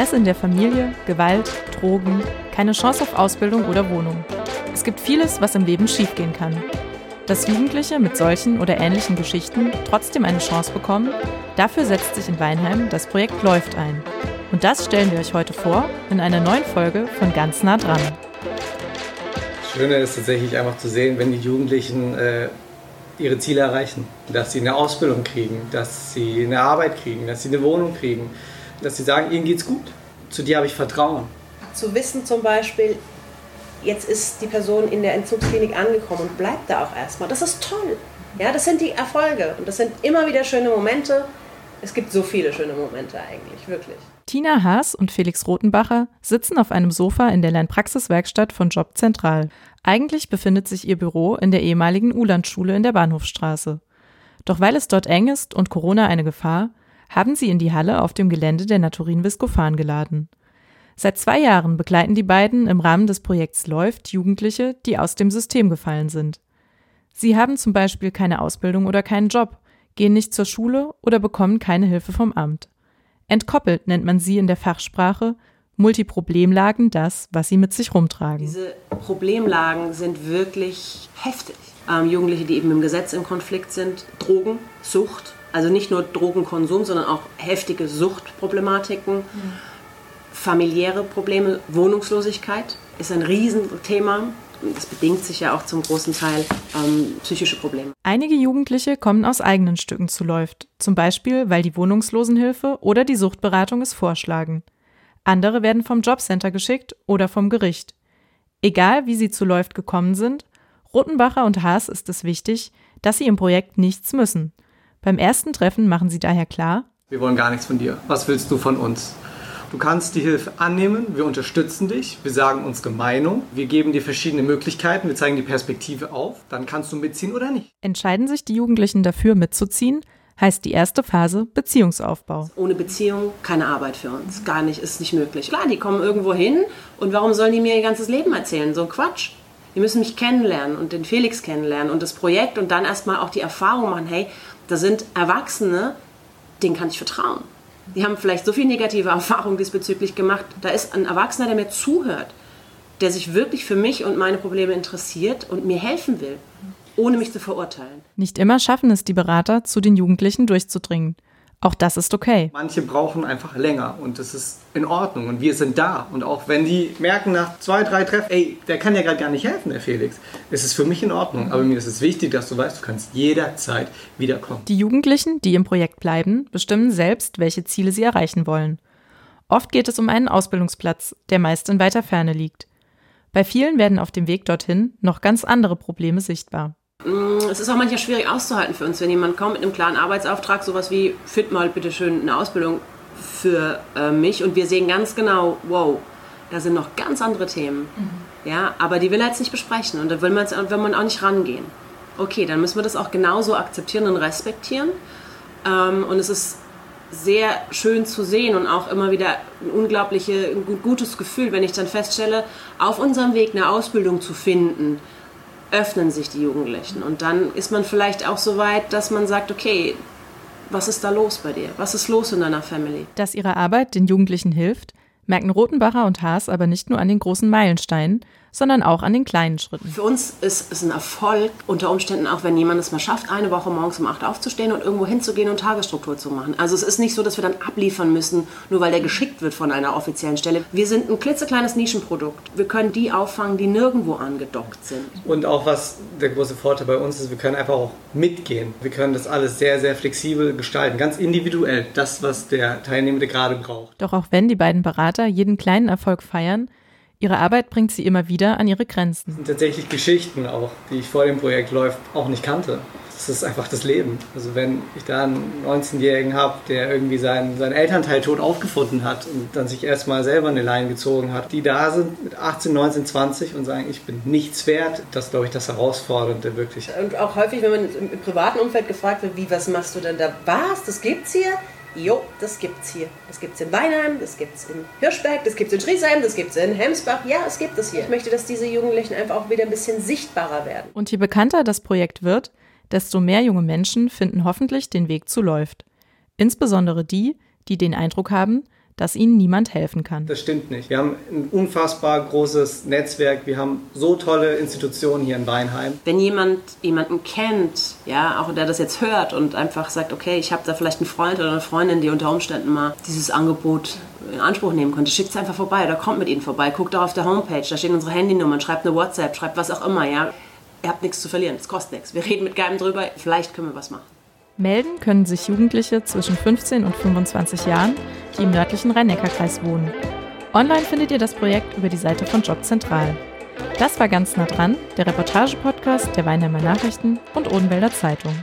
Stress in der Familie, Gewalt, Drogen, keine Chance auf Ausbildung oder Wohnung. Es gibt vieles, was im Leben schiefgehen kann. Dass Jugendliche mit solchen oder ähnlichen Geschichten trotzdem eine Chance bekommen, dafür setzt sich in Weinheim das Projekt Läuft ein. Und das stellen wir euch heute vor in einer neuen Folge von Ganz nah dran. Das Schöne ist tatsächlich einfach zu sehen, wenn die Jugendlichen äh, ihre Ziele erreichen. Dass sie eine Ausbildung kriegen, dass sie eine Arbeit kriegen, dass sie eine Wohnung kriegen, dass sie sagen, ihnen geht's gut. Zu dir habe ich Vertrauen. Zu wissen zum Beispiel, jetzt ist die Person in der Entzugsklinik angekommen und bleibt da auch erstmal. Das ist toll. Ja, das sind die Erfolge und das sind immer wieder schöne Momente. Es gibt so viele schöne Momente eigentlich, wirklich. Tina Haas und Felix Rotenbacher sitzen auf einem Sofa in der Lernpraxiswerkstatt von Job Zentral. Eigentlich befindet sich ihr Büro in der ehemaligen Ulandschule in der Bahnhofstraße. Doch weil es dort eng ist und Corona eine Gefahr, haben sie in die Halle auf dem Gelände der Naturin Viskophan geladen. Seit zwei Jahren begleiten die beiden im Rahmen des Projekts Läuft Jugendliche, die aus dem System gefallen sind. Sie haben zum Beispiel keine Ausbildung oder keinen Job, gehen nicht zur Schule oder bekommen keine Hilfe vom Amt. Entkoppelt nennt man sie in der Fachsprache, Multiproblemlagen das, was sie mit sich rumtragen. Diese Problemlagen sind wirklich heftig. Ähm, Jugendliche, die eben im Gesetz im Konflikt sind, Drogen, Sucht, also nicht nur Drogenkonsum, sondern auch heftige Suchtproblematiken. Mhm familiäre Probleme, Wohnungslosigkeit ist ein Riesenthema. Das bedingt sich ja auch zum großen Teil ähm, psychische Probleme. Einige Jugendliche kommen aus eigenen Stücken zu Läuft, zum Beispiel weil die Wohnungslosenhilfe oder die Suchtberatung es vorschlagen. Andere werden vom Jobcenter geschickt oder vom Gericht. Egal wie sie zu Läuft gekommen sind, Rotenbacher und Haas ist es wichtig, dass sie im Projekt nichts müssen. Beim ersten Treffen machen sie daher klar, wir wollen gar nichts von dir. Was willst du von uns? Du kannst die Hilfe annehmen, wir unterstützen dich, wir sagen unsere Meinung, wir geben dir verschiedene Möglichkeiten, wir zeigen die Perspektive auf, dann kannst du mitziehen oder nicht. Entscheiden sich die Jugendlichen dafür mitzuziehen, heißt die erste Phase Beziehungsaufbau. Ohne Beziehung keine Arbeit für uns, gar nicht, ist nicht möglich. Klar, die kommen irgendwo hin und warum sollen die mir ihr ganzes Leben erzählen? So ein Quatsch. Die müssen mich kennenlernen und den Felix kennenlernen und das Projekt und dann erstmal auch die Erfahrung machen, hey, da sind Erwachsene, denen kann ich vertrauen. Die haben vielleicht so viel negative Erfahrungen diesbezüglich gemacht. Da ist ein Erwachsener, der mir zuhört, der sich wirklich für mich und meine Probleme interessiert und mir helfen will, ohne mich zu verurteilen. Nicht immer schaffen es die Berater, zu den Jugendlichen durchzudringen. Auch das ist okay. Manche brauchen einfach länger und das ist in Ordnung und wir sind da. Und auch wenn die merken nach zwei, drei Treffen, ey, der kann ja gerade gar nicht helfen, der Felix, ist es für mich in Ordnung. Aber mir ist es wichtig, dass du weißt, du kannst jederzeit wiederkommen. Die Jugendlichen, die im Projekt bleiben, bestimmen selbst, welche Ziele sie erreichen wollen. Oft geht es um einen Ausbildungsplatz, der meist in weiter Ferne liegt. Bei vielen werden auf dem Weg dorthin noch ganz andere Probleme sichtbar. Mm, es ist auch manchmal schwierig auszuhalten für uns, wenn jemand kommt mit einem klaren Arbeitsauftrag, sowas wie, find mal bitte schön eine Ausbildung für äh, mich und wir sehen ganz genau, wow, da sind noch ganz andere Themen. Mhm. Ja, aber die will er jetzt nicht besprechen und da will man, will man auch nicht rangehen. Okay, dann müssen wir das auch genauso akzeptieren und respektieren. Ähm, und es ist sehr schön zu sehen und auch immer wieder ein unglaubliches, ein gutes Gefühl, wenn ich dann feststelle, auf unserem Weg eine Ausbildung zu finden, öffnen sich die Jugendlichen. Und dann ist man vielleicht auch so weit, dass man sagt, okay, was ist da los bei dir? Was ist los in deiner Family? Dass ihre Arbeit den Jugendlichen hilft, merken Rotenbacher und Haas aber nicht nur an den großen Meilensteinen, sondern auch an den kleinen Schritten. Für uns ist es ein Erfolg, unter Umständen auch, wenn jemand es mal schafft, eine Woche morgens um acht aufzustehen und irgendwo hinzugehen und Tagesstruktur zu machen. Also es ist nicht so, dass wir dann abliefern müssen, nur weil der geschickt wird von einer offiziellen Stelle. Wir sind ein klitzekleines Nischenprodukt. Wir können die auffangen, die nirgendwo angedockt sind. Und auch was der große Vorteil bei uns ist, wir können einfach auch mitgehen. Wir können das alles sehr, sehr flexibel gestalten, ganz individuell, das, was der Teilnehmende gerade braucht. Doch auch wenn die beiden Berater jeden kleinen Erfolg feiern, Ihre Arbeit bringt sie immer wieder an ihre Grenzen. Das sind tatsächlich Geschichten auch, die ich vor dem Projekt läuft, auch nicht kannte. Das ist einfach das Leben. Also wenn ich da einen 19-Jährigen habe, der irgendwie seinen, seinen Elternteil tot aufgefunden hat und dann sich erstmal selber eine Leine gezogen hat, die da sind mit 18, 19, 20 und sagen, ich bin nichts wert, das ist, glaube ich, das Herausfordernde wirklich. Und auch häufig, wenn man im privaten Umfeld gefragt wird, wie, was machst du denn da? Was? Das gibt's hier? Jo, das gibt's hier. Das gibt's in Weinheim, das gibt's in Hirschberg, das gibt's in Schriesheim, das gibt's in Hemsbach. Ja, es gibt es hier. Ich möchte, dass diese Jugendlichen einfach auch wieder ein bisschen sichtbarer werden. Und je bekannter das Projekt wird, desto mehr junge Menschen finden hoffentlich den Weg zu Läuft. Insbesondere die, die den Eindruck haben, dass ihnen niemand helfen kann. Das stimmt nicht. Wir haben ein unfassbar großes Netzwerk. Wir haben so tolle Institutionen hier in Weinheim. Wenn jemand jemanden kennt, ja, auch der das jetzt hört und einfach sagt, okay, ich habe da vielleicht einen Freund oder eine Freundin, die unter Umständen mal dieses Angebot in Anspruch nehmen könnte, schickt es einfach vorbei oder kommt mit ihnen vorbei, guckt auch auf der Homepage, da stehen unsere Handynummern, schreibt eine WhatsApp, schreibt was auch immer, ja. Ihr habt nichts zu verlieren, es kostet nichts. Wir reden mit keinem drüber, vielleicht können wir was machen. Melden können sich Jugendliche zwischen 15 und 25 Jahren, die im nördlichen Rhein-Neckar-Kreis wohnen. Online findet ihr das Projekt über die Seite von Jobzentral. Das war ganz nah dran, der Reportage-Podcast der Weinheimer Nachrichten und Odenwälder Zeitung.